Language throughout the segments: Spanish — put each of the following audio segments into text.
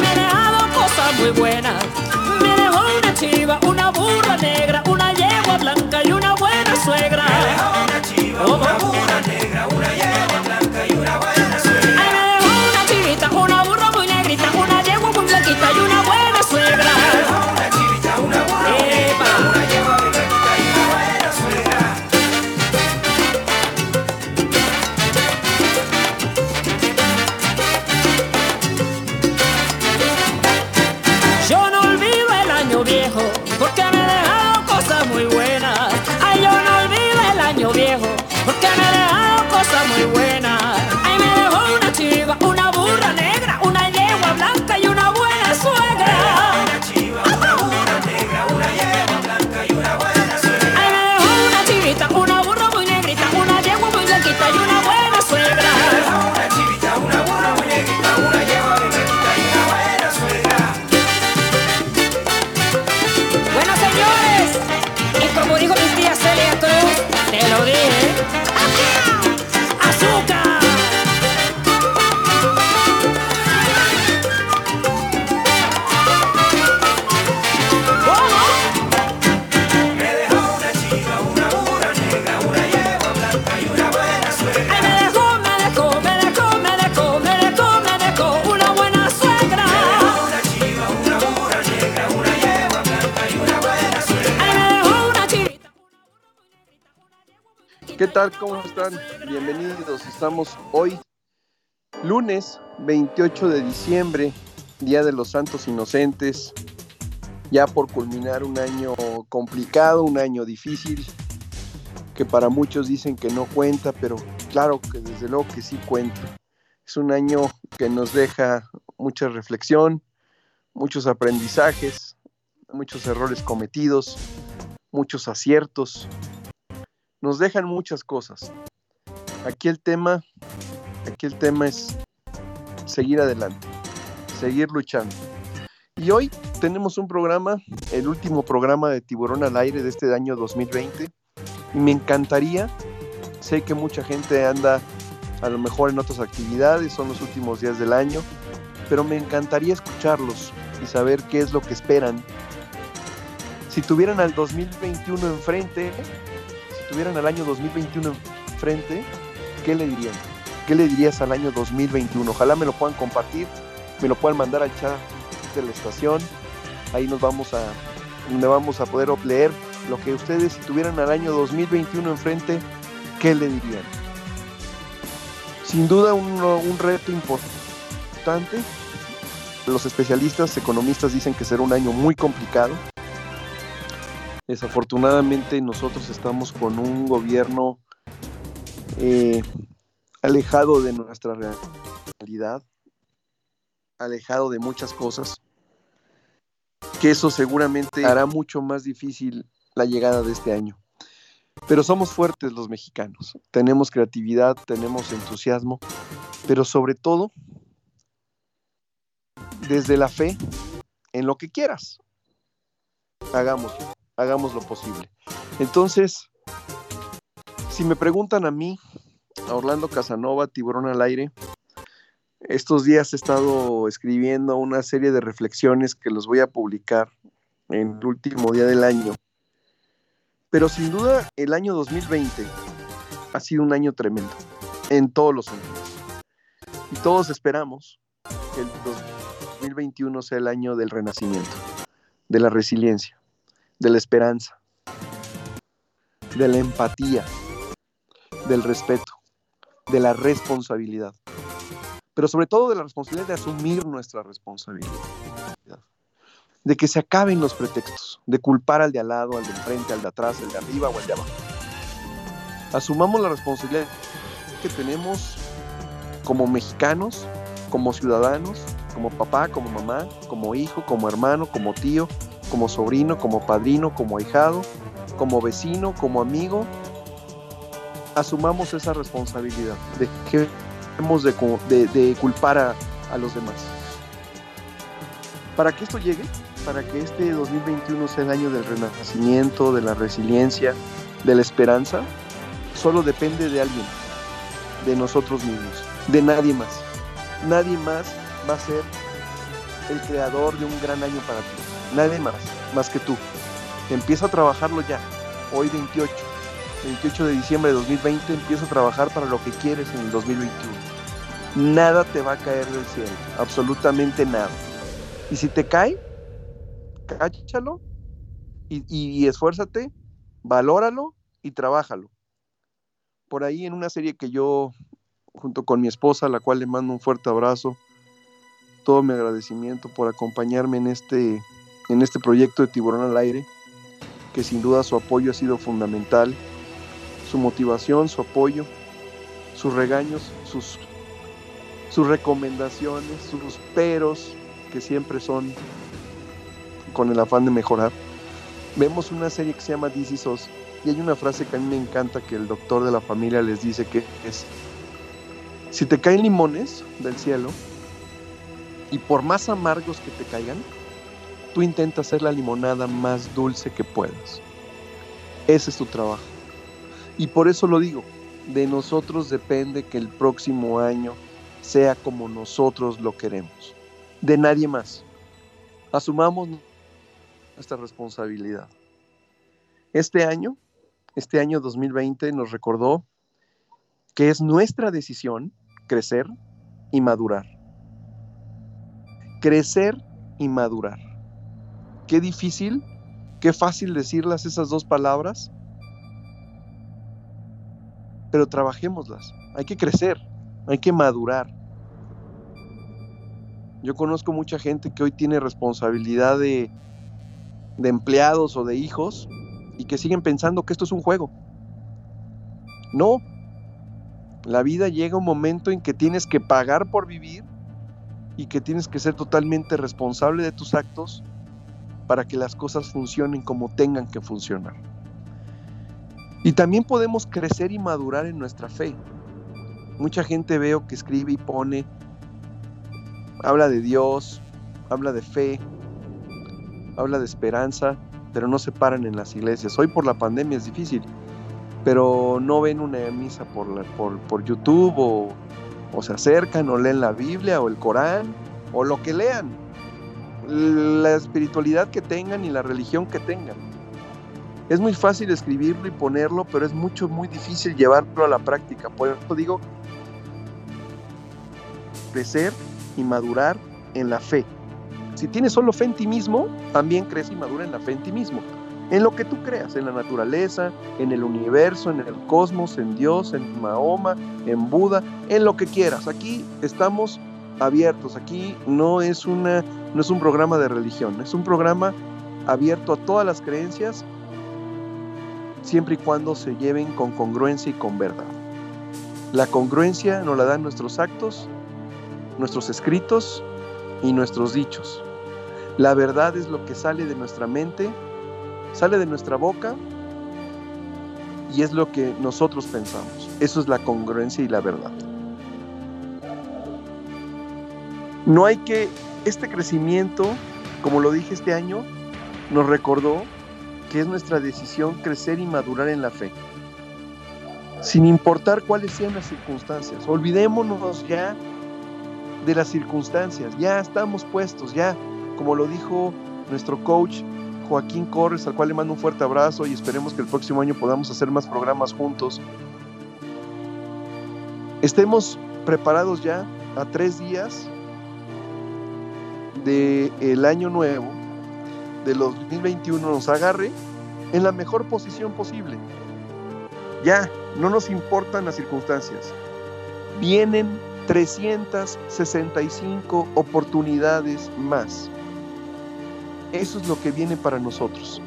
me ha dejado cosas muy buenas. ¿Cómo están? Bienvenidos. Estamos hoy, lunes 28 de diciembre, Día de los Santos Inocentes, ya por culminar un año complicado, un año difícil, que para muchos dicen que no cuenta, pero claro que desde luego que sí cuenta. Es un año que nos deja mucha reflexión, muchos aprendizajes, muchos errores cometidos, muchos aciertos, nos dejan muchas cosas. Aquí el tema, aquí el tema es seguir adelante, seguir luchando. Y hoy tenemos un programa, el último programa de Tiburón al aire de este año 2020. Y me encantaría, sé que mucha gente anda a lo mejor en otras actividades, son los últimos días del año, pero me encantaría escucharlos y saber qué es lo que esperan. Si tuvieran al 2021 enfrente, tuvieran al año 2021 enfrente, ¿qué le dirían? ¿Qué le dirías al año 2021? Ojalá me lo puedan compartir, me lo puedan mandar al chat de la estación. Ahí nos vamos a, vamos a poder leer lo que ustedes, si tuvieran al año 2021 enfrente, ¿qué le dirían? Sin duda un, un reto importante. Los especialistas, economistas dicen que será un año muy complicado. Desafortunadamente nosotros estamos con un gobierno eh, alejado de nuestra realidad, alejado de muchas cosas, que eso seguramente hará mucho más difícil la llegada de este año. Pero somos fuertes los mexicanos, tenemos creatividad, tenemos entusiasmo, pero sobre todo desde la fe en lo que quieras. Hagámoslo, hagamos lo posible. Entonces, si me preguntan a mí, a Orlando Casanova, Tiburón al aire, estos días he estado escribiendo una serie de reflexiones que los voy a publicar en el último día del año. Pero sin duda el año 2020 ha sido un año tremendo en todos los sentidos. Y todos esperamos que el 2021 sea el año del renacimiento, de la resiliencia, de la esperanza, de la empatía, del respeto, de la responsabilidad, pero sobre todo de la responsabilidad de asumir nuestra responsabilidad, de que se acaben los pretextos, de culpar al de al lado, al de enfrente, al de atrás, al de arriba o al de abajo. Asumamos la responsabilidad que tenemos como mexicanos, como ciudadanos, como papá, como mamá, como hijo, como hermano, como tío, como sobrino, como padrino, como ahijado, como vecino, como amigo, asumamos esa responsabilidad, dejemos de, de, de culpar a, a, los demás. Para que esto llegue, para que este 2021 sea el año del renacimiento, de la resiliencia, de la esperanza, solo depende de alguien, de nosotros mismos, de nadie más. Nadie más va a ser el creador de un gran año para ti. Nadie más, más que tú. Empieza a trabajarlo ya. Hoy 28, 28 de diciembre de 2020, empieza a trabajar para lo que quieres en el 2021. Nada te va a caer del cielo, absolutamente nada. Y si te cae, cáchalo y, y, y esfuérzate, valóralo y trabájalo. Por ahí en una serie que yo, junto con mi esposa, a la cual le mando un fuerte abrazo, todo mi agradecimiento por acompañarme en este, en este proyecto de Tiburón al Aire, que sin duda su apoyo ha sido fundamental, su motivación, su apoyo, sus regaños, sus, sus recomendaciones, sus peros, que siempre son con el afán de mejorar. Vemos una serie que se llama This Is Us, y hay una frase que a mí me encanta que el doctor de la familia les dice que es, si te caen limones del cielo, y por más amargos que te caigan, tú intentas hacer la limonada más dulce que puedas. Ese es tu trabajo. Y por eso lo digo, de nosotros depende que el próximo año sea como nosotros lo queremos. De nadie más. Asumamos esta responsabilidad. Este año, este año 2020 nos recordó que es nuestra decisión crecer y madurar. Crecer y madurar. Qué difícil, qué fácil decirlas esas dos palabras, pero trabajémoslas. Hay que crecer, hay que madurar. Yo conozco mucha gente que hoy tiene responsabilidad de, de empleados o de hijos y que siguen pensando que esto es un juego. No, la vida llega un momento en que tienes que pagar por vivir y que tienes que ser totalmente responsable de tus actos para que las cosas funcionen como tengan que funcionar. Y también podemos crecer y madurar en nuestra fe. Mucha gente veo que escribe y pone, habla de Dios, habla de fe, habla de esperanza, pero no se paran en las iglesias. Hoy por la pandemia es difícil, pero no ven una misa por, por, YouTube o se acercan o leen la Biblia o el Corán o lo que lean, la espiritualidad que tengan y la religión que tengan. Es muy fácil escribirlo y ponerlo, pero es mucho, muy difícil llevarlo a la práctica. Por eso digo, crecer y madurar en la fe. Si tienes solo fe en ti mismo, también crece y madura en la fe en ti mismo. En lo que tú creas, en la naturaleza, en el universo, en el cosmos, en Dios, en Mahoma, en Buda, en lo que quieras. Aquí estamos abiertos. Aquí no es una no es un programa de religión, es un programa abierto a todas las creencias siempre y cuando se lleven con congruencia y con verdad. La congruencia nos la dan nuestros actos, nuestros escritos y nuestros dichos. La verdad es lo que sale de nuestra mente, sale de nuestra boca y es lo que nosotros pensamos. Eso es la congruencia y la verdad. No hay que, este crecimiento, como lo dije este año, nos recordó que es nuestra decisión crecer y madurar en la fe, sin importar cuáles sean las circunstancias. Olvidémonos ya de las circunstancias, ya estamos puestos, ya, como lo dijo nuestro coach Joaquín Corres, al cual le mando un fuerte abrazo y esperemos que el próximo año podamos hacer más programas juntos. Estemos preparados ya a tres días del el año nuevo, de los 2021, nos agarre en la mejor posición posible. Ya, no nos importan las circunstancias. Vienen 365 oportunidades más. Eso es lo que viene para nosotros.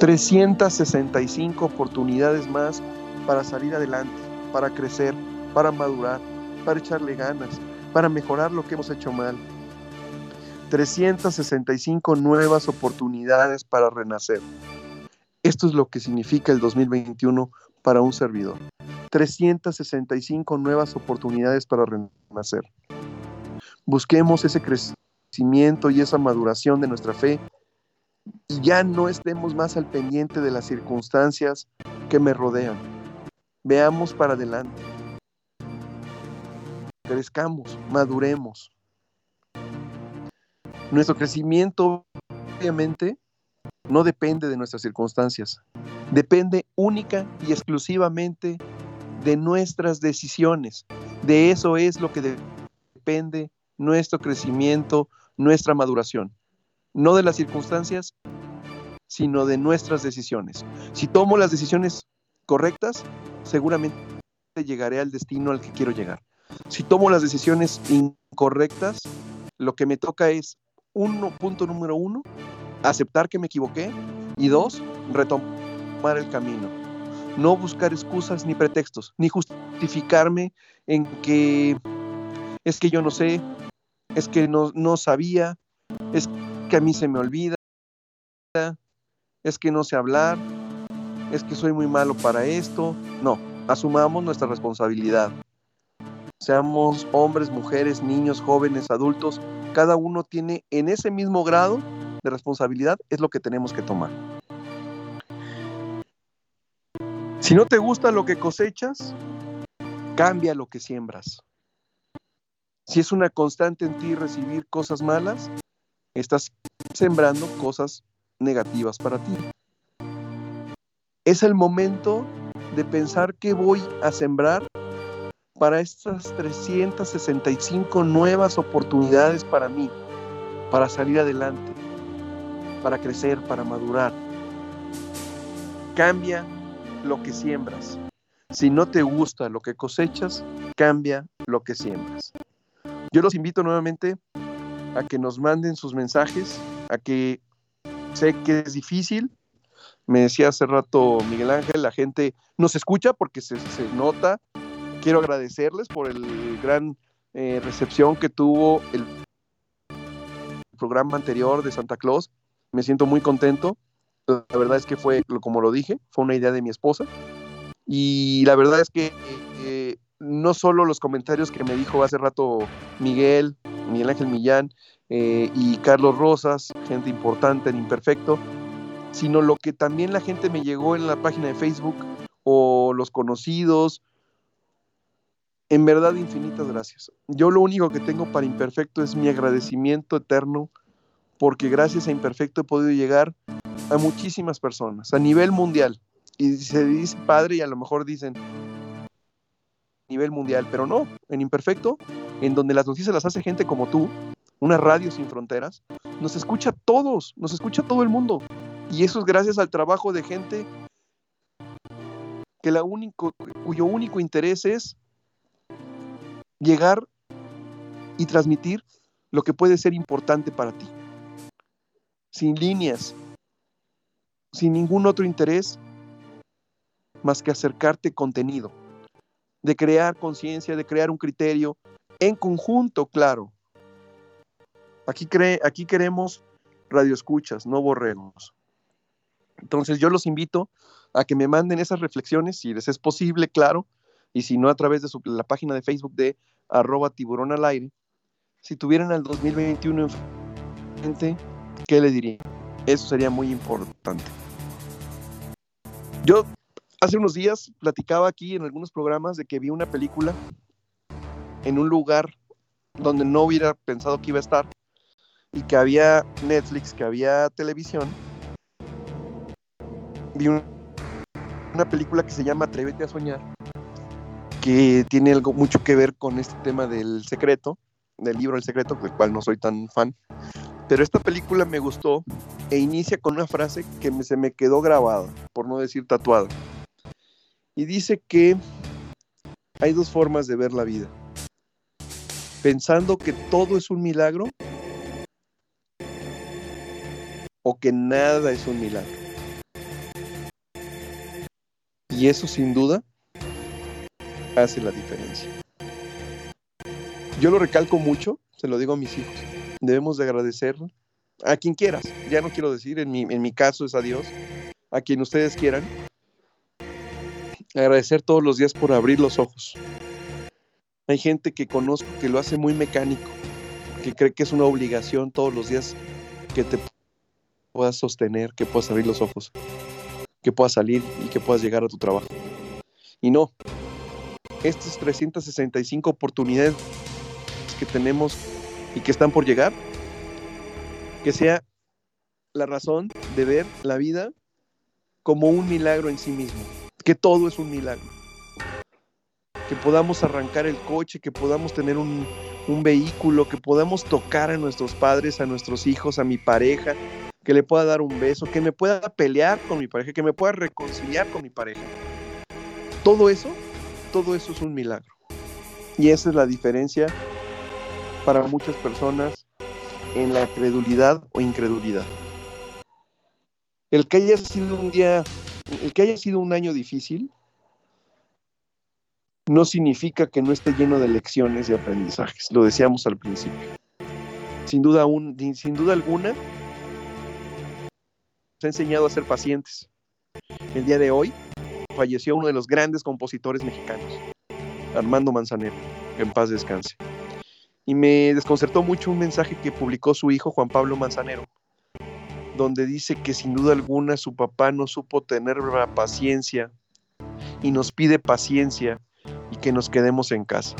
365 oportunidades más para salir adelante, para crecer, para madurar, para echarle ganas, para mejorar lo que hemos hecho mal. 365 nuevas oportunidades para renacer. Esto es lo que significa el 2021 para un servidor. 365 nuevas oportunidades para renacer. Busquemos ese crecimiento y esa maduración de nuestra fe y ya no estemos más al pendiente de las circunstancias que me rodean. Veamos para adelante. Crezcamos, maduremos. Nuestro crecimiento, obviamente, no depende de nuestras circunstancias, depende única y exclusivamente de nuestras decisiones. De eso es lo que de- depende nuestro crecimiento, nuestra maduración. No de las circunstancias, sino de nuestras decisiones. Si tomo las decisiones correctas, seguramente llegaré al destino al que quiero llegar. Si tomo las decisiones incorrectas, lo que me toca es, uno, punto número uno, aceptar que me equivoqué y dos, retomar el camino. No buscar excusas ni pretextos, ni justificarme en que es que yo no sé, es que no, no sabía, es que a mí se me olvida, es que no sé hablar, es que soy muy malo para esto. No, asumamos nuestra responsabilidad. Seamos hombres, mujeres, niños, jóvenes, adultos, cada uno tiene en ese mismo grado de responsabilidad, es lo que tenemos que tomar. Si no te gusta lo que cosechas, cambia lo que siembras. Si es una constante en ti recibir cosas malas, estás sembrando cosas negativas para ti. Es el momento de pensar qué voy a sembrar para estas 365 nuevas oportunidades para mí, para salir adelante, para crecer, para madurar. Cambia lo que siembras. Si no te gusta lo que cosechas, cambia lo que siembras. Yo los invito nuevamente a que nos manden sus mensajes, a que sé que es difícil. Me decía hace rato Miguel Ángel, la gente nos escucha porque se, se nota. Quiero agradecerles por el gran eh, recepción que tuvo el programa anterior de Santa Claus. Me siento muy contento. La verdad es que fue, como lo dije, fue una idea de mi esposa. Y la verdad es que eh, no solo los comentarios que me dijo hace rato Miguel, Miguel Ángel Millán eh, y Carlos Rosas, gente importante en Imperfecto, sino lo que también la gente me llegó en la página de Facebook o los conocidos. En verdad, infinitas gracias. Yo lo único que tengo para Imperfecto es mi agradecimiento eterno, porque gracias a Imperfecto he podido llegar a muchísimas personas a nivel mundial. Y se dice padre y a lo mejor dicen nivel mundial, pero no, en Imperfecto, en donde las noticias las hace gente como tú, una radio sin fronteras, nos escucha todos, nos escucha todo el mundo. Y eso es gracias al trabajo de gente que la único, cuyo único interés es llegar y transmitir lo que puede ser importante para ti. Sin líneas, sin ningún otro interés más que acercarte contenido, de crear conciencia, de crear un criterio en conjunto, claro. Aquí, cree, aquí queremos radioescuchas, no borregos. Entonces yo los invito a que me manden esas reflexiones, si les es posible, claro, y si no a través de la página de Facebook de arroba tiburón al aire. Si tuvieran al 2021 enfrente, ¿qué les diría? Eso sería muy importante. Yo hace unos días platicaba aquí en algunos programas de que vi una película en un lugar donde no hubiera pensado que iba a estar y que había Netflix, que había televisión. Vi un, una película que se llama Atrévete a soñar, que tiene algo mucho que ver con este tema del secreto, del libro El secreto, del cual no soy tan fan. Pero esta película me gustó e inicia con una frase que se me quedó grabada, por no decir tatuada. Y dice que hay dos formas de ver la vida. Pensando que todo es un milagro o que nada es un milagro. Y eso sin duda hace la diferencia. Yo lo recalco mucho, se lo digo a mis hijos. Debemos de agradecer a quien quieras. Ya no quiero decir, en mi, en mi caso es a Dios, a quien ustedes quieran. Agradecer todos los días por abrir los ojos. Hay gente que conozco que lo hace muy mecánico, que cree que es una obligación todos los días que te puedas sostener, que puedas abrir los ojos, que puedas salir y que puedas llegar a tu trabajo. Y no, estas 365 oportunidades que tenemos y que están por llegar, que sea la razón de ver la vida como un milagro en sí mismo, que todo es un milagro. Que podamos arrancar el coche, que podamos tener un, un vehículo, que podamos tocar a nuestros padres, a nuestros hijos, a mi pareja, que le pueda dar un beso, que me pueda pelear con mi pareja, que me pueda reconciliar con mi pareja. Todo eso, todo eso es un milagro. Y esa es la diferencia para muchas personas en la credulidad o incredulidad. El que haya sido un día, el que haya sido un año difícil, no significa que no esté lleno de lecciones y aprendizajes. Lo decíamos al principio. Sin duda, alguna, nos ha enseñado a ser pacientes. El día de hoy falleció uno de los grandes compositores mexicanos, Armando Manzanero, en paz descanse. Y me desconcertó mucho un mensaje que publicó su hijo Juan Pablo Manzanero, donde dice que sin duda alguna su papá no supo tener la paciencia y nos pide paciencia y que nos quedemos en casa.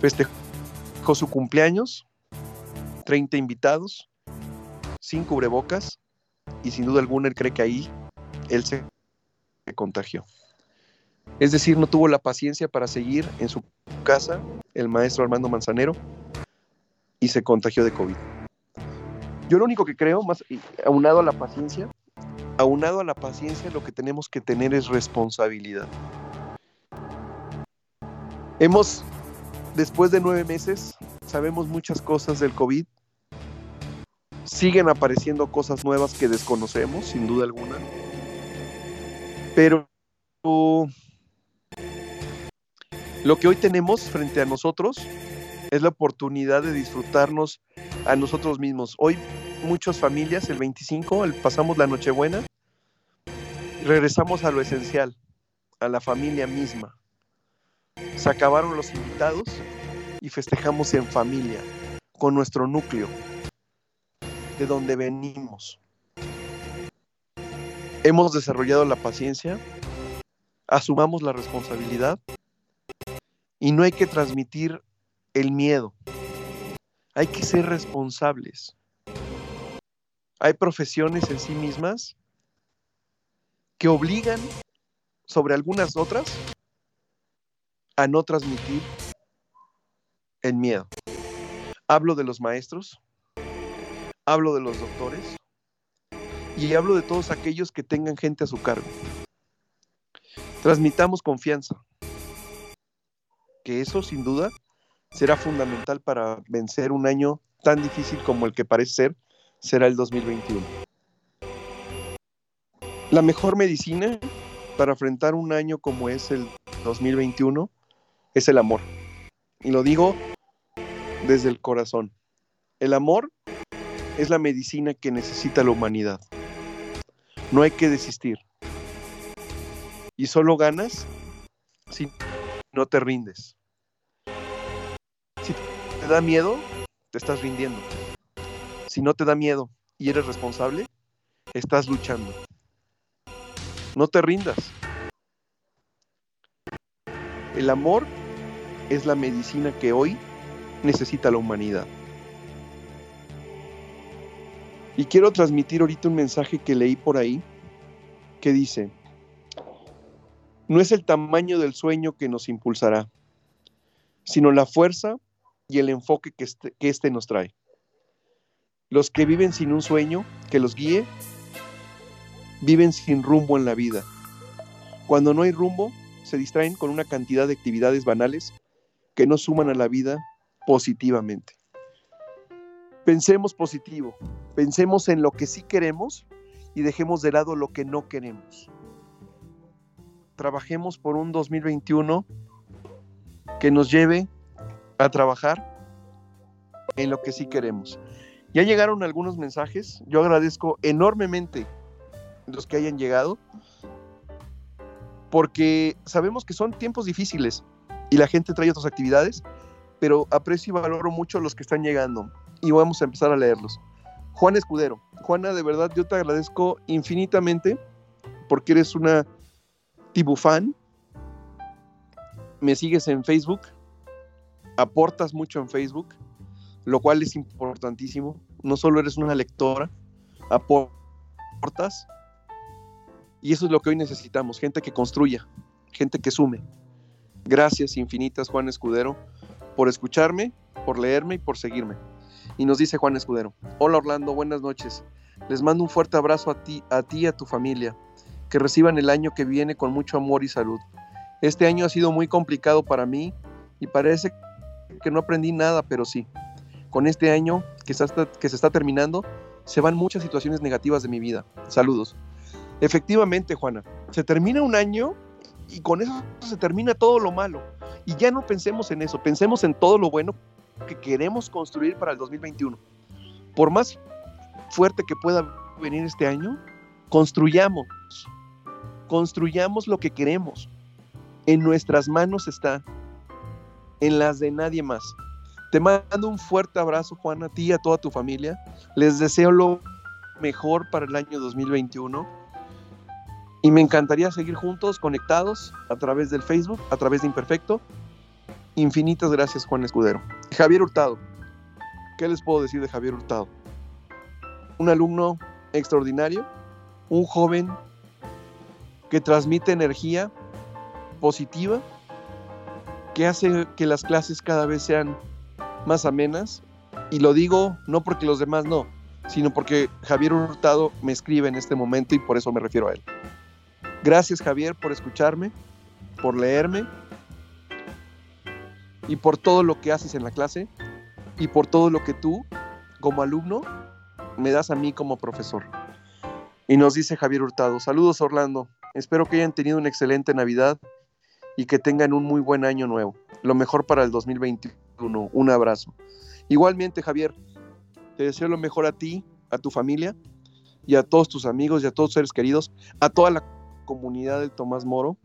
Festejó su cumpleaños, 30 invitados, sin cubrebocas y sin duda alguna él cree que ahí él se contagió. Es decir, no tuvo la paciencia para seguir en su casa el maestro Armando Manzanero y se contagió de COVID. Yo lo único que creo, más aunado a la paciencia, aunado a la paciencia, lo que tenemos que tener es responsabilidad. Hemos, después de nueve meses, sabemos muchas cosas del COVID. Siguen apareciendo cosas nuevas que desconocemos, sin duda alguna. Pero lo que hoy tenemos frente a nosotros es la oportunidad de disfrutarnos a nosotros mismos. Hoy muchas familias, el 25, el, pasamos la Nochebuena, regresamos a lo esencial, a la familia misma. Se acabaron los invitados y festejamos en familia, con nuestro núcleo, de donde venimos. Hemos desarrollado la paciencia, asumamos la responsabilidad y no hay que transmitir el miedo. Hay que ser responsables. Hay profesiones en sí mismas que obligan sobre algunas otras a no transmitir el miedo. Hablo de los maestros, hablo de los doctores y hablo de todos aquellos que tengan gente a su cargo. Transmitamos confianza, que eso sin duda será fundamental para vencer un año tan difícil como el que parece ser será el 2021. La mejor medicina para enfrentar un año como es el 2021 es el amor. Y lo digo desde el corazón. El amor es la medicina que necesita la humanidad. No hay que desistir. Y solo ganas si no te rindes. Si te da miedo, te estás rindiendo. Si no te da miedo y eres responsable, estás luchando. No te rindas. El amor es la medicina que hoy necesita la humanidad. Y quiero transmitir ahorita un mensaje que leí por ahí que dice, no es el tamaño del sueño que nos impulsará, sino la fuerza y el enfoque que este, que este nos trae. Los que viven sin un sueño que los guíe, viven sin rumbo en la vida. Cuando no hay rumbo, se distraen con una cantidad de actividades banales que no suman a la vida positivamente. Pensemos positivo, pensemos en lo que sí queremos y dejemos de lado lo que no queremos. Trabajemos por un 2021 que nos lleve a trabajar en lo que sí queremos. Ya llegaron algunos mensajes, yo agradezco enormemente los que hayan llegado, porque sabemos que son tiempos difíciles y la gente trae otras actividades, pero aprecio y valoro mucho los que están llegando y vamos a empezar a leerlos. Juan Escudero, Juana, de verdad yo te agradezco infinitamente porque eres una tibufan, me sigues en Facebook, aportas mucho en Facebook, lo cual es importantísimo. No solo eres una lectora, aportas, y eso es lo que hoy necesitamos, gente que construya, gente que sume. Gracias infinitas, Juan Escudero, por escucharme, por leerme y por seguirme. Y nos dice Juan Escudero, hola Orlando, buenas noches. Les mando un fuerte abrazo a ti, a ti y a tu familia. Que reciban el año que viene con mucho amor y salud. Este año ha sido muy complicado para mí y parece que no aprendí nada, pero sí. Con este año que, que se está terminando, se van muchas situaciones negativas de mi vida. Saludos. Efectivamente, Juana, se termina un año y con eso se termina todo lo malo. Y ya no pensemos en eso, pensemos en todo lo bueno que queremos construir para el 2021. Por más fuerte que pueda venir este año, construyamos, construyamos lo que queremos. En nuestras manos está, en las de nadie más. Te mando un fuerte abrazo, Juan, a ti y a toda tu familia. Les deseo lo mejor para el año 2021. Y me encantaría seguir juntos, conectados a través del Facebook, a través de Imperfecto. Infinitas gracias, Juan Escudero. Javier Hurtado. ¿Qué les puedo decir de Javier Hurtado? Un alumno extraordinario, un joven que transmite energía positiva, que hace que las clases cada vez sean más amenas. Y lo digo no porque los demás no, sino porque Javier Hurtado me escribe en este momento y por eso me refiero a él. Gracias Javier por escucharme, por leerme y por todo lo que haces en la clase y por todo lo que tú, como alumno, me das a mí como profesor. Y nos dice Javier Hurtado, saludos Orlando, espero que hayan tenido una excelente Navidad y que tengan un muy buen año nuevo. Lo mejor para el 2021. Un abrazo. Igualmente, Javier, te deseo lo mejor a ti, a tu familia y a todos tus amigos y a todos tus seres queridos, a toda la comunidad del Tomás Moro,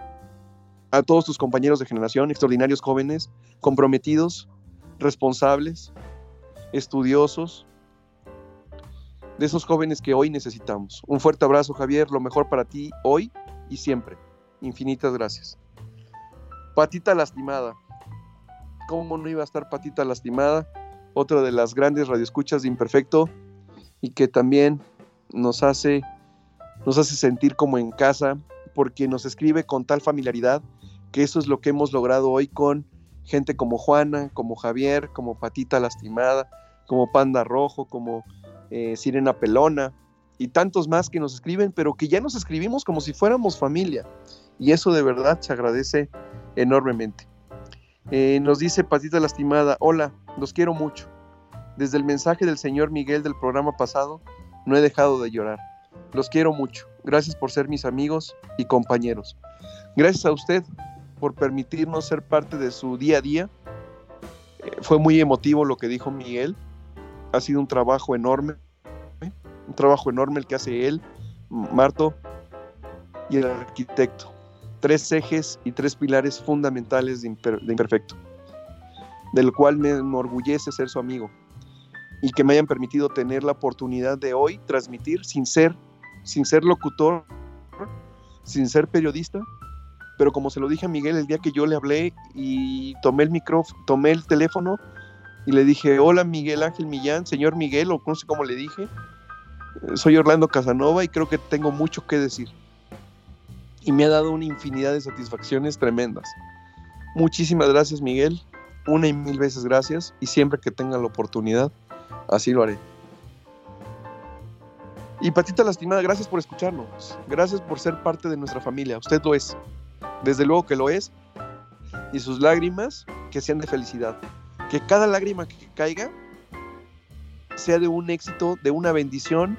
a todos tus compañeros de generación, extraordinarios jóvenes, comprometidos, responsables, estudiosos, de esos jóvenes que hoy necesitamos. Un fuerte abrazo, Javier, lo mejor para ti hoy y siempre. Infinitas gracias. Patita lastimada. ¿Cómo no iba a estar Patita lastimada? Otra de las grandes radioescuchas de Imperfecto y que también nos hace, nos hace sentir como en casa porque nos escribe con tal familiaridad que eso es lo que hemos logrado hoy con gente como Juana, como Javier, como Patita Lastimada, como Panda Rojo, como eh, Sirena Pelona y tantos más que nos escriben, pero que ya nos escribimos como si fuéramos familia. Y eso de verdad se agradece enormemente. Eh, nos dice Patita Lastimada, hola, los quiero mucho. Desde el mensaje del señor Miguel del programa pasado, no he dejado de llorar. Los quiero mucho. Gracias por ser mis amigos y compañeros. Gracias a usted por permitirnos ser parte de su día a día. Eh, fue muy emotivo lo que dijo Miguel. Ha sido un trabajo enorme. Un trabajo enorme el que hace él, Marto y el arquitecto tres ejes y tres pilares fundamentales de, Imperfecto, del cual me enorgullece ser su amigo y que me hayan permitido tener la oportunidad de hoy transmitir sin ser, sin ser locutor, sin ser periodista, pero como se lo dije a Miguel el día que yo le hablé y tomé el micrófono, tomé el teléfono y le dije, hola Miguel Ángel Millán, señor Miguel, o no sé cómo le dije, soy Orlando Casanova y creo que tengo mucho que decir y me ha dado una infinidad de satisfacciones tremendas. Muchísimas gracias Miguel, una y mil veces gracias y siempre que tenga la oportunidad, así lo haré. Y Patita Lastimada, gracias por escucharnos, gracias por ser parte de nuestra familia, usted lo es, desde luego que lo es, y sus lágrimas que sean de felicidad, que cada lágrima que caiga sea de un éxito, de una bendición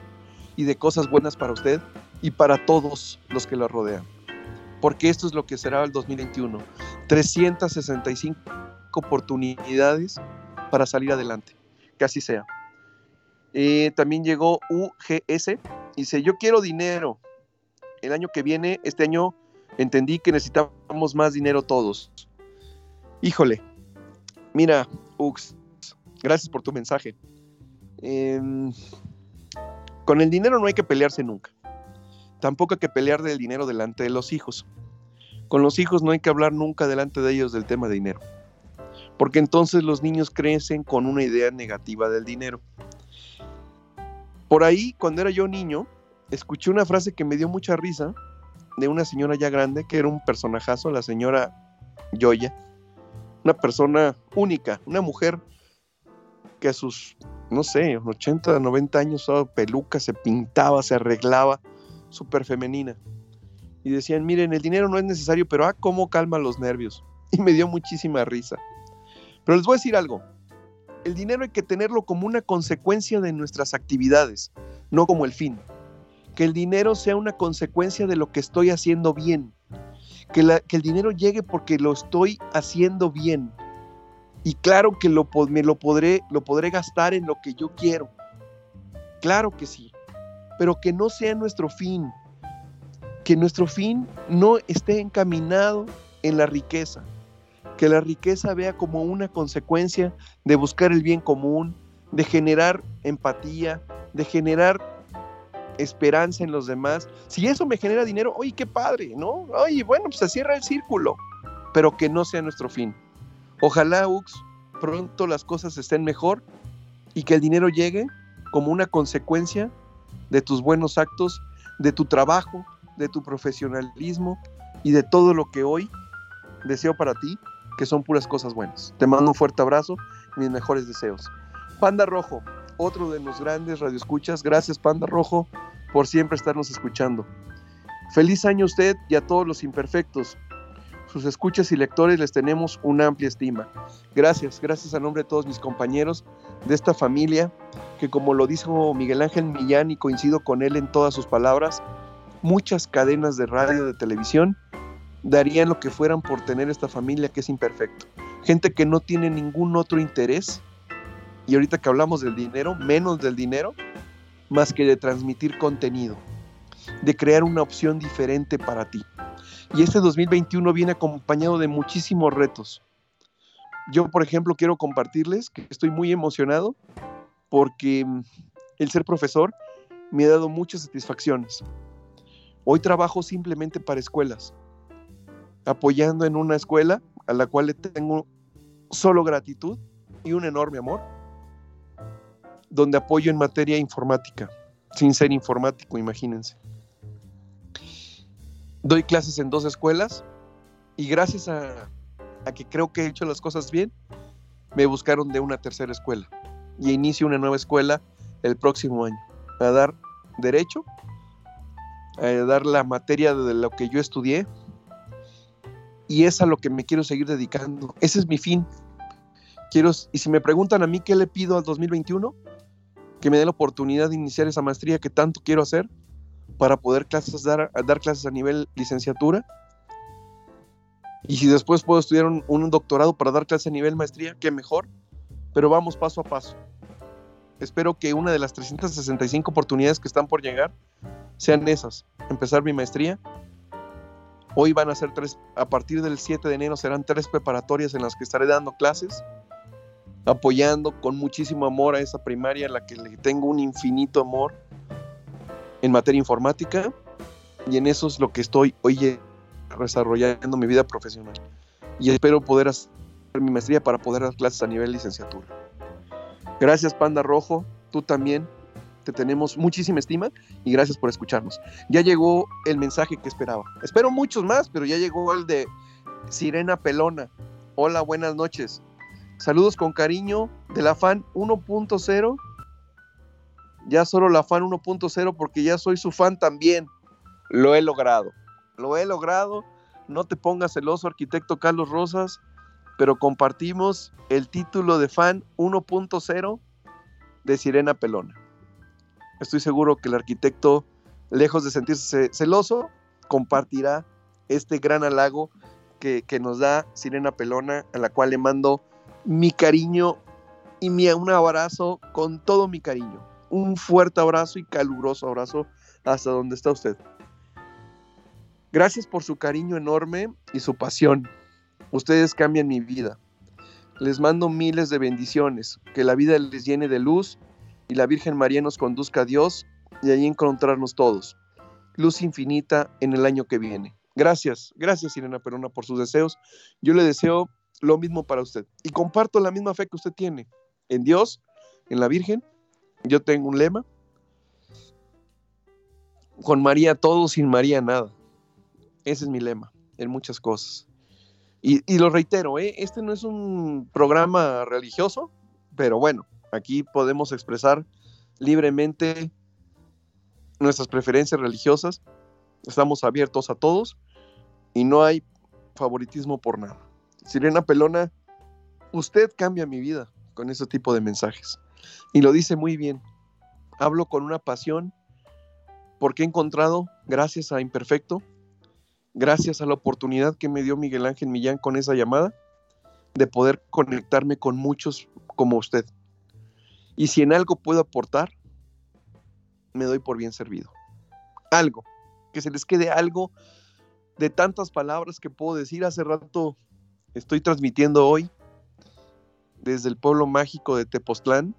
y de cosas buenas para usted y para todos los que la rodean porque esto es lo que será el 2021. 365 oportunidades para salir adelante, que así sea. Eh, también llegó UGS, dice, yo quiero dinero. El año que viene, este año, entendí que necesitamos más dinero todos. Híjole, mira, Ux, gracias por tu mensaje. Em, con el dinero no hay que pelearse nunca. Tampoco hay que pelear del dinero delante de los hijos. Con los hijos no hay que hablar nunca delante de ellos del tema de dinero. porque entonces los niños crecen con una idea negativa del dinero. Por ahí, cuando era yo niño, escuché una frase que me dio mucha risa de una señora ya grande, que era un personajazo, la señora Yoya, una persona única, una mujer que a sus, no sé, 80, 90 años usaba peluca, se pintaba, se arreglaba, súper femenina. Y decían, miren, el dinero no es necesario, pero ah, cómo calma los nervios. Y me dio muchísima risa. Pero les voy a decir algo. El dinero hay que tenerlo como una consecuencia de nuestras actividades, no como el fin. Que el dinero sea una consecuencia de lo que estoy haciendo bien. Que, el dinero llegue porque lo estoy haciendo bien. Y claro que lo, me lo podré, lo podré gastar en lo que yo quiero. Claro que sí. Pero que no sea nuestro fin. Que nuestro fin no esté encaminado en la riqueza que la riqueza vea como una consecuencia de buscar el bien común, de generar empatía, de generar esperanza en los demás. Si eso me genera dinero, oye, qué padre, ¿no? Oye, bueno, pues se cierra el círculo, pero que no sea nuestro fin. Ojalá, Ux, pronto las cosas estén mejor y que el dinero llegue como una consecuencia de tus buenos actos, de tu trabajo, de tu profesionalismo y de todo lo que hoy deseo para ti que son puras cosas buenas. Te mando un fuerte abrazo mis mejores deseos. Panda Rojo, otro de los grandes radioescuchas. Gracias, Panda Rojo, por siempre estarnos escuchando. Feliz año a usted y a todos los imperfectos. Sus escuchas y lectores les tenemos una amplia estima. Gracias, gracias a nombre de todos mis compañeros de esta familia, que como lo dijo Miguel Ángel Millán y coincido con él en todas sus palabras, muchas cadenas de radio, de televisión, darían lo que fueran por tener esta familia que es imperfecto. Gente que no tiene ningún otro interés, y ahorita que hablamos del dinero, menos del dinero, más que de transmitir contenido, de crear una opción diferente para ti. Y este 2021 viene acompañado de muchísimos retos. Yo, por ejemplo, quiero compartirles que estoy muy emocionado porque mm, el ser profesor me ha dado muchas satisfacciones. Hoy trabajo simplemente para escuelas, apoyando en una escuela a la cual le tengo solo gratitud y un enorme amor, donde apoyo en materia informática, sin ser informático, imagínense. Doy clases en dos escuelas y gracias a, que creo que he hecho las cosas bien, me buscaron de una tercera escuela y inicio una nueva escuela el próximo año, a dar derecho, a dar la materia de lo que yo estudié, y es a lo que me quiero seguir dedicando. Ese es mi fin. Quiero, y si me preguntan a mí qué le pido al 2021, que me dé la oportunidad de iniciar esa maestría que tanto quiero hacer para poder clases, dar, dar clases a nivel licenciatura. Y si después puedo estudiar un, un doctorado para dar clases a nivel maestría, qué mejor. Pero vamos paso a paso. Espero que una de las 365 oportunidades que están por llegar sean esas. Empezar mi maestría Hoy van a ser tres, a partir del 7 de enero serán tres preparatorias en las que estaré dando clases, apoyando con muchísimo amor a esa primaria a la que le tengo un infinito amor en materia informática y en eso es lo que estoy hoy desarrollando mi vida profesional. Y espero poder hacer mi maestría para poder dar clases a nivel licenciatura. Gracias Panda Rojo, tú también te tenemos muchísima estima y gracias por escucharnos. Ya llegó el mensaje que esperaba. Espero muchos más, pero ya llegó el de Sirena Pelona. Hola, buenas noches. Saludos con cariño de la fan 1.0. Ya solo la fan 1.0 porque ya soy su fan también. Lo he logrado. Lo he logrado. No te pongas celoso, arquitecto Carlos Rosas, pero compartimos el título de fan 1.0 de Sirena Pelona estoy seguro que el arquitecto, lejos de sentirse celoso, compartirá este gran halago que, que, nos da Sirena Pelona, a la cual le mando mi cariño y mi, un abrazo con todo mi cariño. Un fuerte abrazo y caluroso abrazo hasta donde está usted. Gracias por su cariño enorme y su pasión. Ustedes cambian mi vida. Les mando miles de bendiciones. Que la vida les llene de luz y la Virgen María nos conduzca a Dios y allí encontrarnos todos. Luz infinita en el año que viene. Gracias, gracias Irena Perona por sus deseos. Yo le deseo lo mismo para usted. Y comparto la misma fe que usted tiene en Dios, en la Virgen. Yo tengo un lema. Con María todo, sin María nada. Ese es mi lema en muchas cosas. Y, y lo reitero, ¿eh? este no es un programa religioso, pero bueno, aquí podemos expresar libremente nuestras preferencias religiosas. Estamos abiertos a todos y no hay favoritismo por nada. Sirena Pelona, usted cambia mi vida con ese tipo de mensajes. Y lo dice muy bien. Hablo con una pasión porque he encontrado, gracias a Imperfecto, gracias a la oportunidad que me dio Miguel Ángel Millán con esa llamada, de poder conectarme con muchos como usted. Y si en algo puedo aportar, me doy por bien servido. Algo, que se les quede algo de tantas palabras que puedo decir. Hace rato estoy transmitiendo hoy desde el pueblo mágico de Tepoztlán,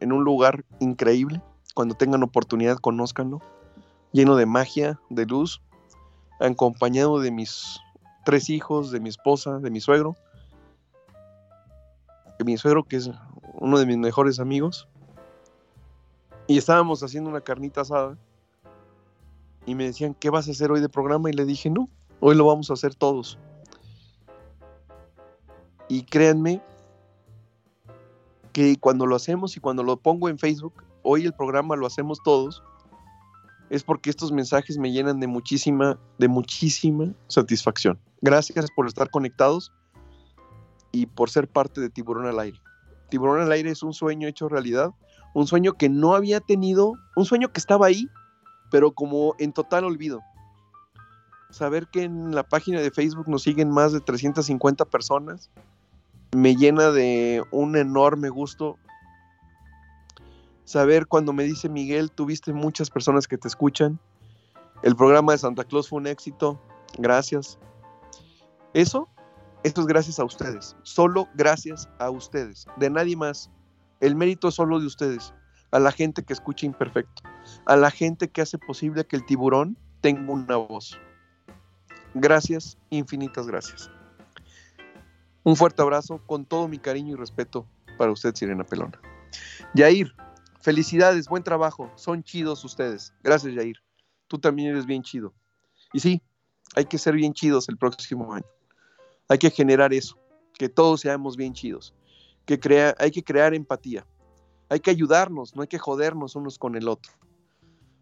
en un lugar increíble. Cuando tengan oportunidad, conózcanlo. Lleno de magia, de luz, acompañado de mis tres hijos, de mi esposa, de mi suegro. De mi suegro, que es uno de mis mejores amigos. Y estábamos haciendo una carnita asada. Y me decían, ¿qué vas a hacer hoy de programa? Y le dije, no, hoy lo vamos a hacer todos. Y créanme que cuando lo hacemos y cuando lo pongo en Facebook, hoy el programa lo hacemos todos, es porque estos mensajes me llenan de muchísima, de muchísima satisfacción. Gracias por estar conectados y por ser parte de Tiburón al Aire. Tiburón al Aire es un sueño hecho realidad, un sueño que no había tenido, un sueño que estaba ahí, pero como en total olvido. Saber que en la página de Facebook nos siguen más de 350 personas me llena de un enorme gusto. Saber cuando me dice Miguel, tuviste muchas personas que te escuchan. El programa de Santa Claus fue un éxito. Gracias. Eso, esto es gracias a ustedes. Solo gracias a ustedes. De nadie más. El mérito es solo de ustedes. A la gente que escucha imperfecto. A la gente que hace posible que el tiburón tenga una voz. Gracias, infinitas gracias. Un fuerte abrazo con todo mi cariño y respeto para usted, Sirena Pelona. Yair, felicidades, buen trabajo. Son chidos ustedes. Gracias, Yair. Tú también eres bien chido. Y sí, hay que ser bien chidos el próximo año. Hay que generar eso, que todos seamos bien chidos. Que crea, hay que crear empatía. Hay que ayudarnos, no hay que jodernos unos con el otro.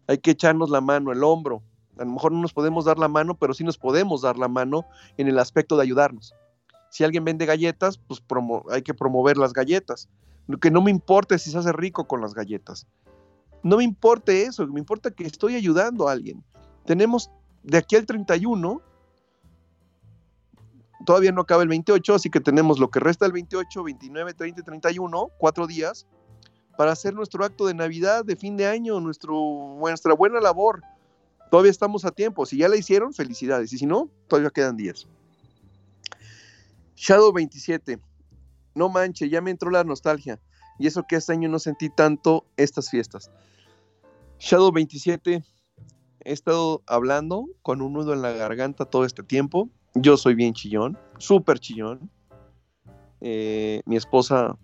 Hay que echarnos la mano, el hombro. A lo mejor no nos podemos dar la mano, pero sí nos podemos dar la mano en el aspecto de ayudarnos. Si alguien vende galletas, pues promo- hay que promover las galletas. Lo Que no me importe si se hace rico con las galletas. No me importe eso, me importa que estoy ayudando a alguien. Tenemos de aquí al 31, todavía no acaba el 28, así que tenemos lo que resta del 28, 29, 30 y 31, cuatro días, para hacer nuestro acto de Navidad, de fin de año, nuestra buena labor. Todavía estamos a tiempo. Si ya la hicieron, felicidades. Y si no, todavía quedan días. Shadow 27. No manche, ya me entró la nostalgia. Y eso que este año no sentí tanto estas fiestas. Shadow 27. He estado hablando con un nudo en la garganta todo este tiempo. Yo soy bien chillón, súper chillón. Eh, mi esposa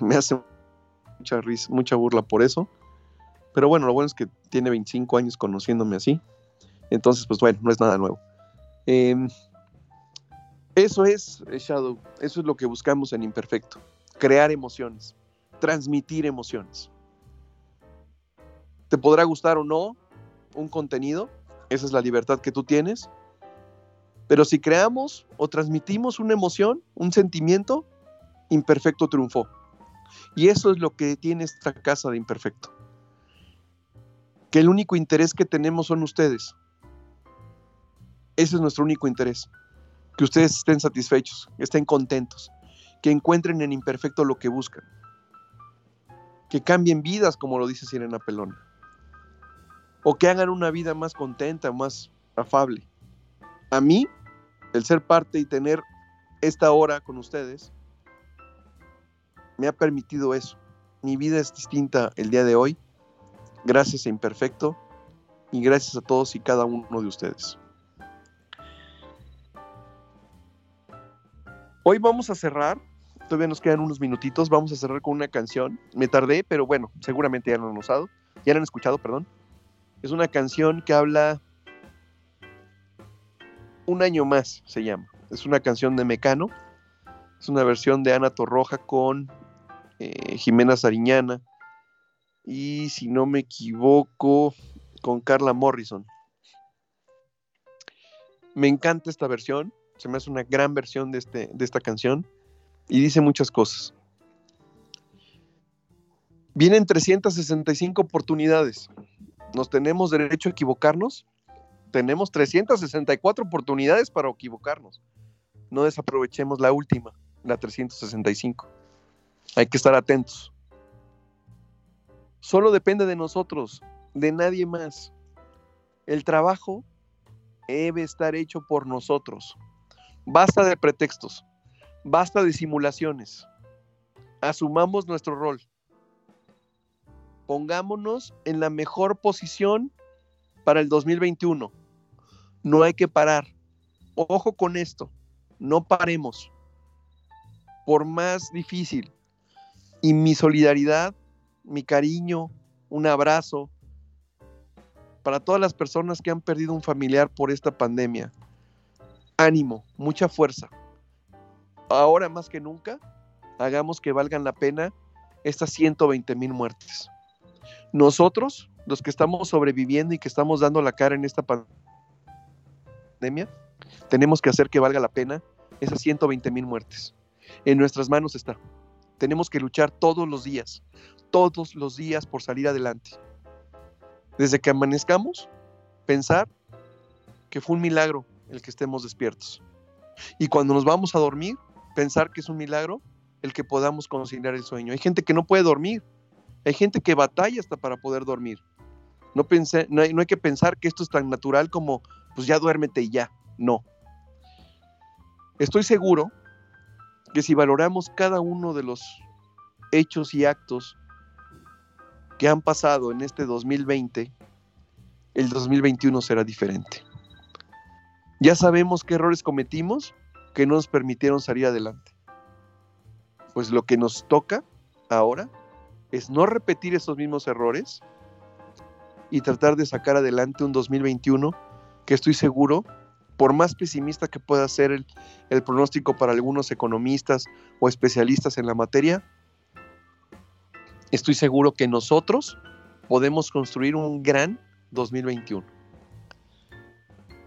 me hace mucha risa, mucha burla por eso. Pero bueno, lo bueno es que tiene 25 años conociéndome así. Entonces, pues bueno, no es nada nuevo. Em, eso es eh, Shadow, eso es lo que buscamos en Imperfecto. Crear emociones, transmitir emociones. Te podrá gustar o no un contenido, esa es la libertad que tú tienes. Pero si creamos o transmitimos una emoción, un sentimiento, Imperfecto triunfó. Y eso es lo que tiene esta casa de Imperfecto. Que el único interés que tenemos son ustedes. Ese es nuestro único interés. Que ustedes estén satisfechos, estén contentos, que encuentren en Imperfecto lo que buscan. Que cambien vidas, como lo dice Sirena Pelona. O que hagan una vida más contenta, más afable. A mí, el ser parte y tener esta hora con ustedes, me ha permitido eso. Mi vida es distinta el día de hoy, gracias a Imperfecto y gracias a todos y cada uno de ustedes. Hoy vamos a cerrar, todavía nos quedan unos minutitos, vamos a cerrar con una canción. Me tardé, pero bueno, seguramente ya lo han usado, ya la han escuchado, perdón. Es una canción que habla un año más, se llama. Es una canción de Mecano. Es una versión de Ana Torroja con eh, Jimena Sariñana. Y si no me equivoco, con Carla Morrison. Me encanta esta versión. Se me hace una gran versión de, este, de esta canción. Y dice muchas cosas. Vienen 365 oportunidades. ¿Nos tenemos derecho a equivocarnos? Tenemos 364 oportunidades para equivocarnos. No desaprovechemos la última, la 365. Hay que estar atentos. Solo depende de nosotros, de nadie más. El trabajo debe estar hecho por nosotros. Basta de pretextos, basta de simulaciones. Asumamos nuestro rol. Pongámonos en la mejor posición para el 2021. No hay que parar. Ojo con esto. No paremos. Por más difícil. Y mi solidaridad, mi cariño, un abrazo para todas las personas que han perdido un familiar por esta pandemia. Ánimo, mucha fuerza. Ahora más que nunca, hagamos que valgan la pena estas 120 mil muertes. Nosotros, los que estamos sobreviviendo y que estamos dando la cara en esta pandemia, tenemos que hacer que valga la pena esas 120 mil muertes. En nuestras manos está. Tenemos que luchar todos los días, todos los días por salir adelante. Desde que amanezcamos, pensar que fue un milagro el que estemos despiertos. Y cuando nos vamos a dormir, pensar que es un milagro el que podamos conciliar el sueño. Hay gente que no puede dormir, hay gente que batalla hasta para poder dormir. No, no, hay, no hay que pensar que esto es tan natural como, pues ya duérmete y ya. No. Estoy seguro que si valoramos cada uno de los hechos y actos que han pasado en este 2020, el 2021 será diferente. Ya sabemos qué errores cometimos que no nos permitieron salir adelante. Pues lo que nos toca ahora es no repetir esos mismos errores y tratar de sacar adelante un 2021 que estoy seguro, por más pesimista que pueda ser el, el pronóstico para algunos economistas o especialistas en la materia, estoy seguro que nosotros podemos construir un gran 2021.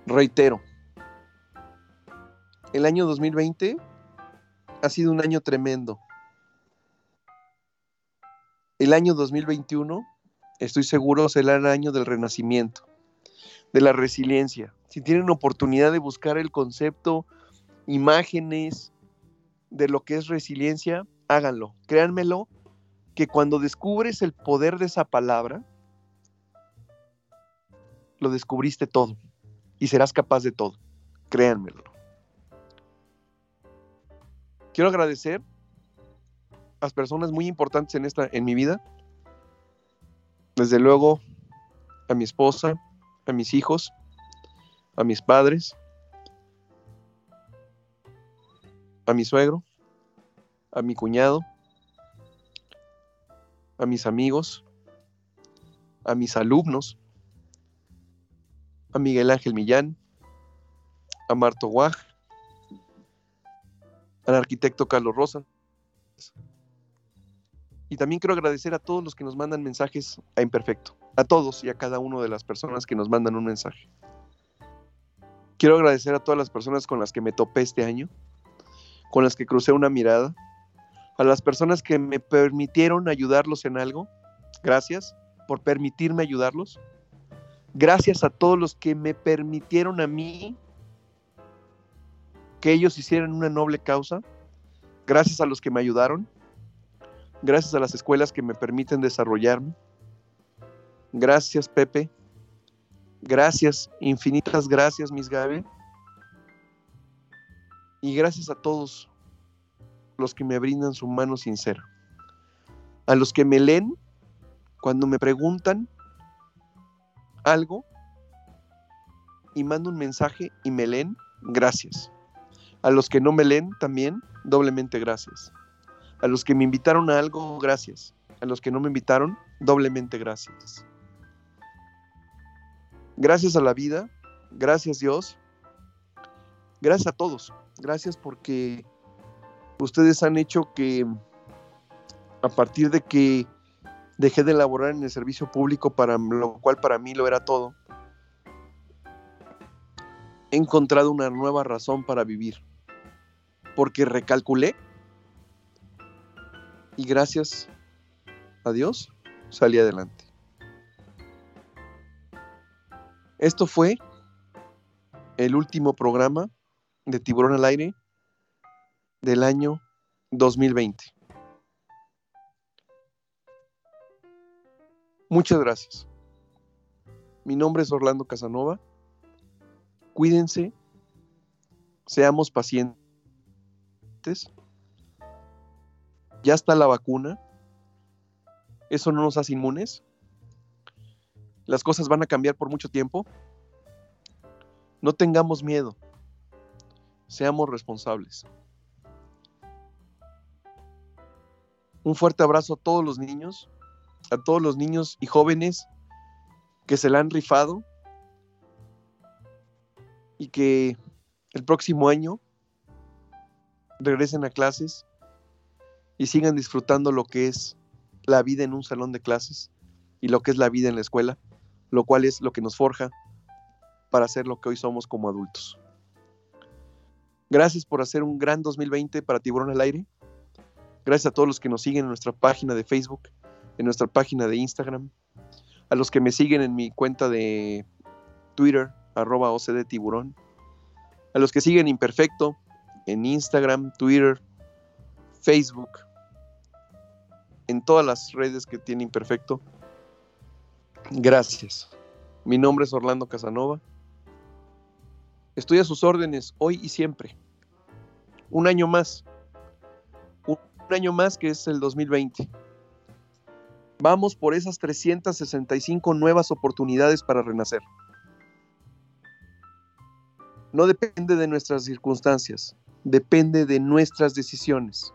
Reitero, el año 2020 ha sido un año tremendo. El año 2021, estoy seguro, será el año del renacimiento, de la resiliencia. Si tienen oportunidad de buscar el concepto, imágenes de lo que es resiliencia, háganlo. Créanmelo, que cuando descubres el poder de esa palabra, lo descubriste todo y serás capaz de todo. Créanmelo. Quiero agradecer a las personas muy importantes en esta en mi vida. Desde luego a mi esposa, a mis hijos, a mis padres, a mi suegro, a mi cuñado, a mis amigos, a mis alumnos, a Miguel Ángel Millán, a Marto Guaj, al arquitecto Carlos Rosa. Y también quiero agradecer a todos los que nos mandan mensajes a Imperfecto, a todos y a cada una de las personas que nos mandan un mensaje. Quiero agradecer a todas las personas con las que me topé este año, con las que crucé una mirada, a las personas que me permitieron ayudarlos en algo. Gracias por permitirme ayudarlos. Gracias a todos los que me permitieron a mí que ellos hicieran una noble causa. Gracias a los que me ayudaron. Gracias a las escuelas que me permiten desarrollarme. Gracias, Pepe. Gracias, infinitas gracias, Miss Gaby. Y gracias a todos los que me brindan su mano sincera. A los que me leen cuando me preguntan algo y mando un mensaje y me leen, gracias. A los que no me leen también, doblemente gracias. A los que me invitaron a algo, gracias. A los que no me invitaron, doblemente gracias. Gracias a la vida, gracias Dios, gracias a todos, gracias porque ustedes han hecho que a partir de que dejé de laborar en el servicio público, para lo cual para mí lo era todo, he encontrado una nueva razón para vivir, porque recalculé y gracias a Dios salí adelante. Esto fue el último programa de Tiburón al Aire del año 2020. Muchas gracias. Mi nombre es Orlando Casanova. Cuídense, seamos pacientes. Ya está la vacuna. Eso no nos hace inmunes. Las cosas van a cambiar por mucho tiempo. No tengamos miedo. Seamos responsables. Un fuerte abrazo a todos los niños, a todos los niños y jóvenes que se la han rifado y que el próximo año regresen a clases y sigan disfrutando lo que es la vida en un salón de clases y lo que es la vida en la escuela, lo cual es lo que nos forja para ser lo que hoy somos como adultos. Gracias por hacer un gran 2020 para Tiburón al Aire. Gracias a todos los que nos siguen en nuestra página de Facebook, en nuestra página de Instagram, a los que me siguen en mi cuenta de Twitter, arroba OCD Tiburón, a los que siguen Imperfecto en Instagram, Twitter, Facebook, en todas las redes que tiene Imperfecto. Gracias. Mi nombre es Orlando Casanova. Estoy a sus órdenes hoy y siempre. Un año más. Un año más que es el 2020. Vamos por esas 365 nuevas oportunidades para renacer. No depende de nuestras circunstancias, depende de nuestras decisiones.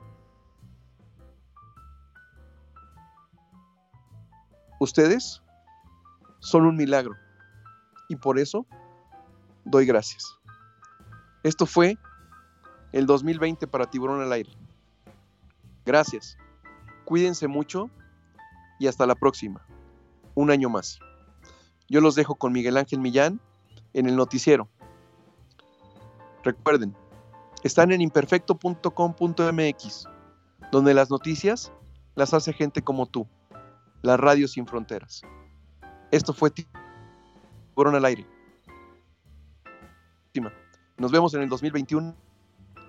Ustedes son un milagro y por eso doy gracias. Esto fue el 2020 para Tiburón al Aire. Gracias. Cuídense mucho y hasta la próxima. Un año más. Yo los dejo con Miguel Ángel Millán en el noticiero. Recuerden, están en imperfecto.com.mx, donde las noticias las hace gente como tú, la radio sin fronteras. Esto fue Tiburón al Aire. Nos vemos en el 2021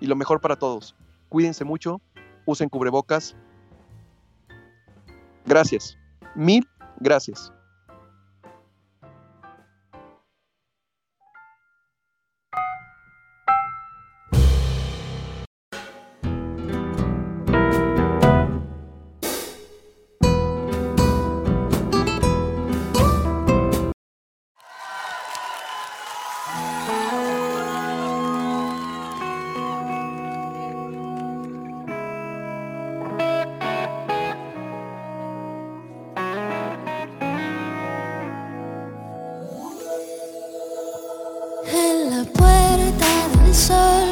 y lo mejor para todos. Cuídense mucho, usen cubrebocas. Gracias. Mil gracias. answer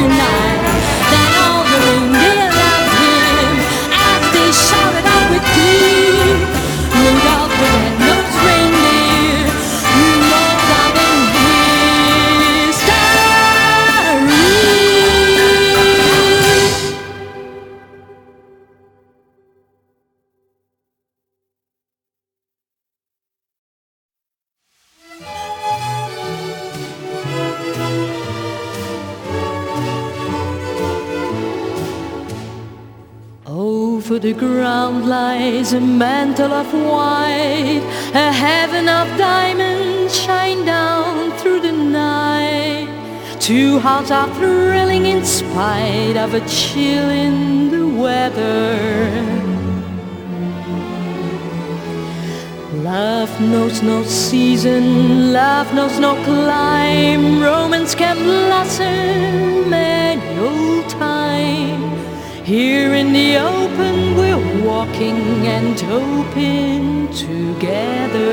tonight? Ground lies a mantle of white, a heaven of diamonds shine down through the night. Two hearts are thrilling in spite of a chill in the weather. Love knows no season, love knows no clime. Romance can blossom any old time. Here in the open, we're walking and hoping together.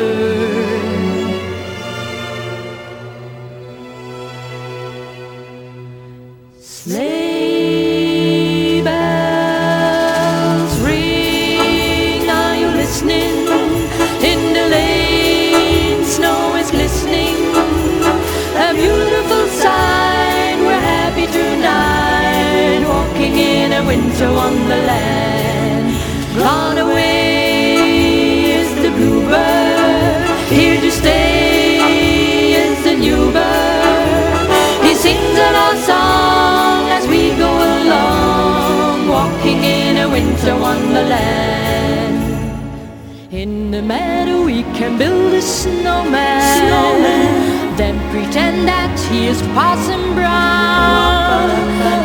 Sleigh winter wonderland. Gone away is the bluebird, here to stay is the new bird. He sings a love song as we go along, walking in a winter wonderland. In the meadow we can build a snowman, then pretend that he is Parson Brown.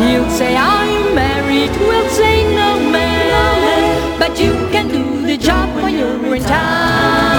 He'll say, Are you married? We'll say, No, man. But you can do the job when you're in town.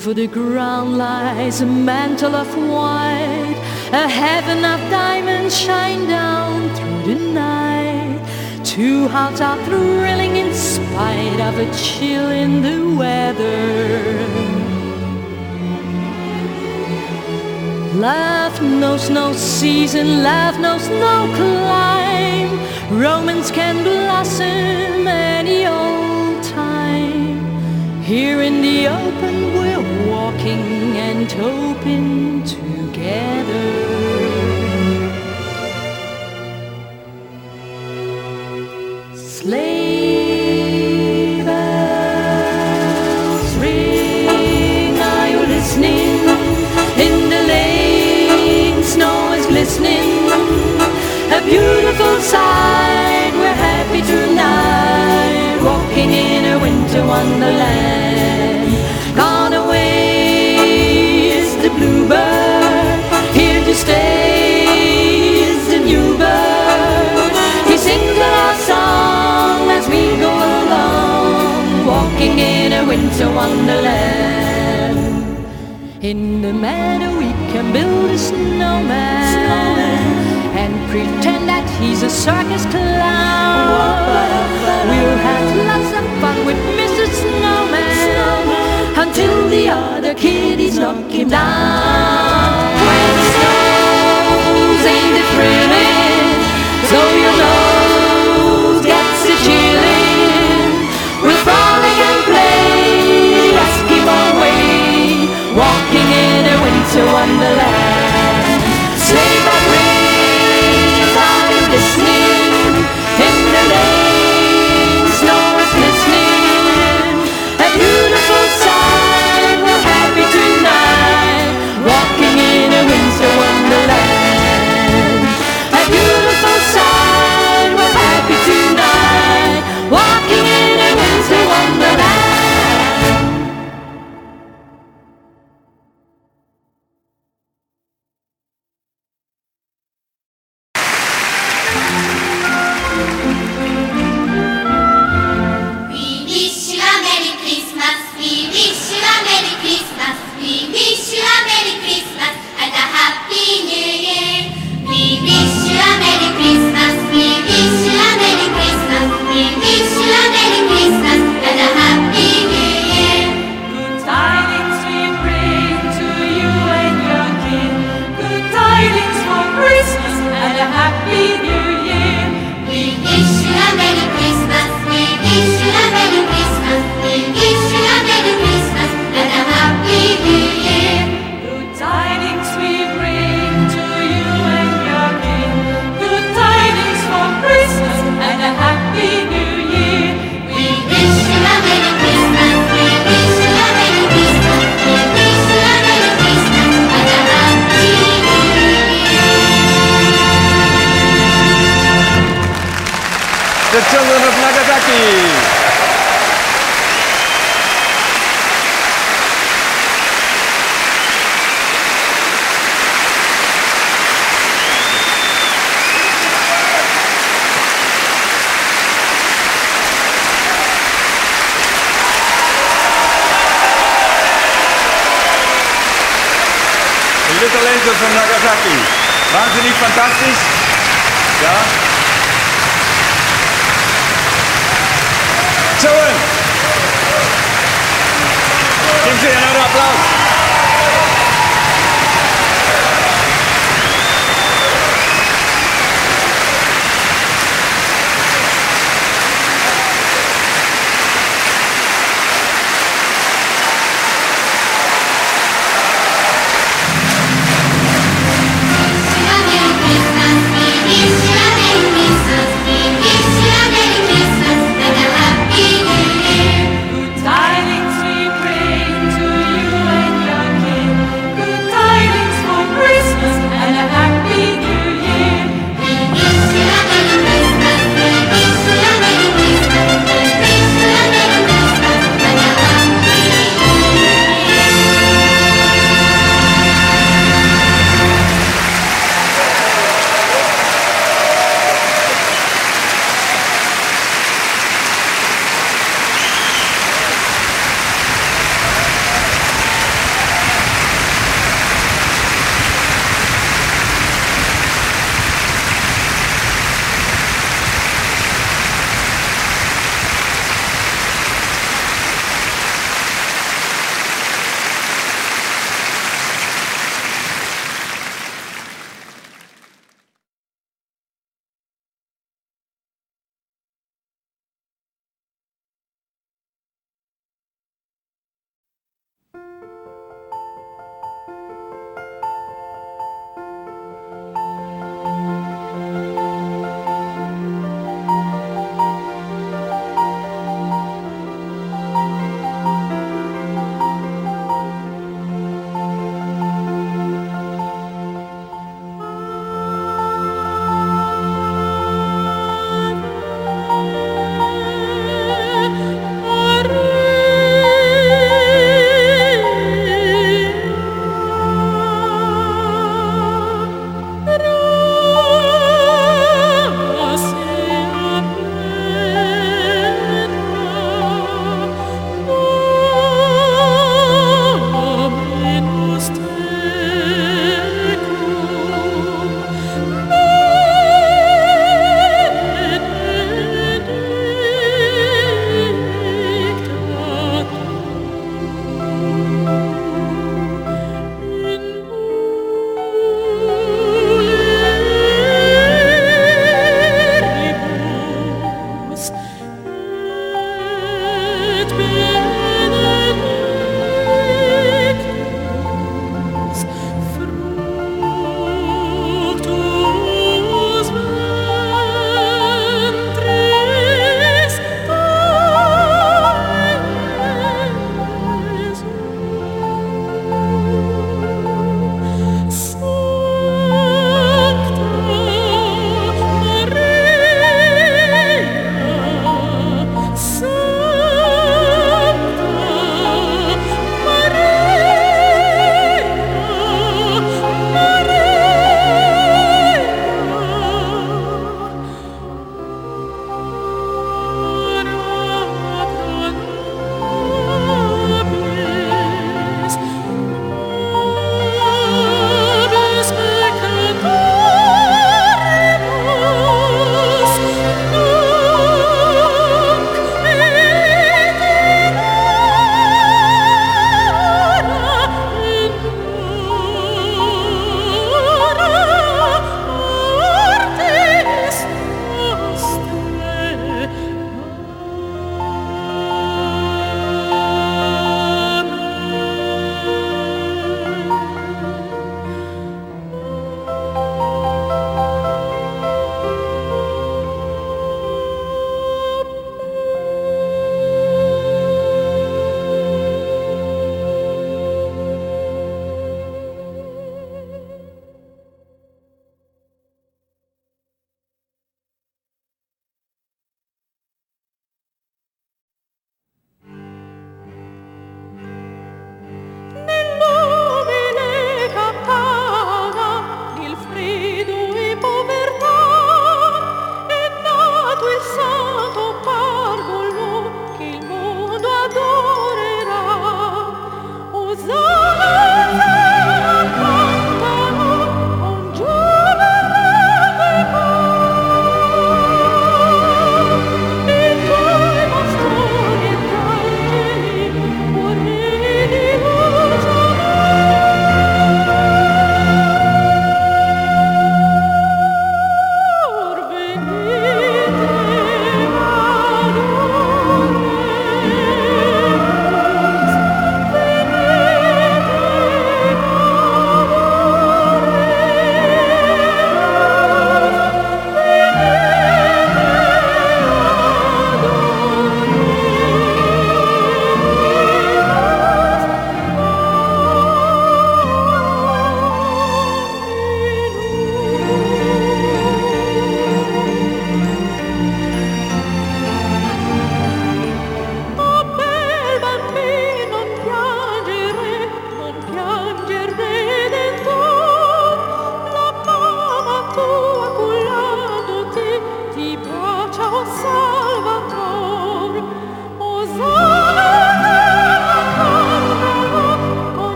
Over the ground lies a mantle of white, a heaven of diamonds shine down through the night. Two hearts are thrilling in spite of a chill in the weather. Love knows no season, love knows no clime. Romance can blossom any old time. Here in the open, we're walking and hoping together. Slave. A beautiful sight, we're happy tonight, walking in a winter wonderland. bluebird, here to stay the new bird. He sings a love song as we go along, walking in a winter wonderland. In the meadow we can build a snowman, snowman. and pretend that he's a circus clown. We'll have lots of fun with Mrs. Snow until the other kiddies knock him down. When the snow's in the thrilling, so your nose gets a chilling. We'll frolic and play Eskimo way, walking in a winter wonderland.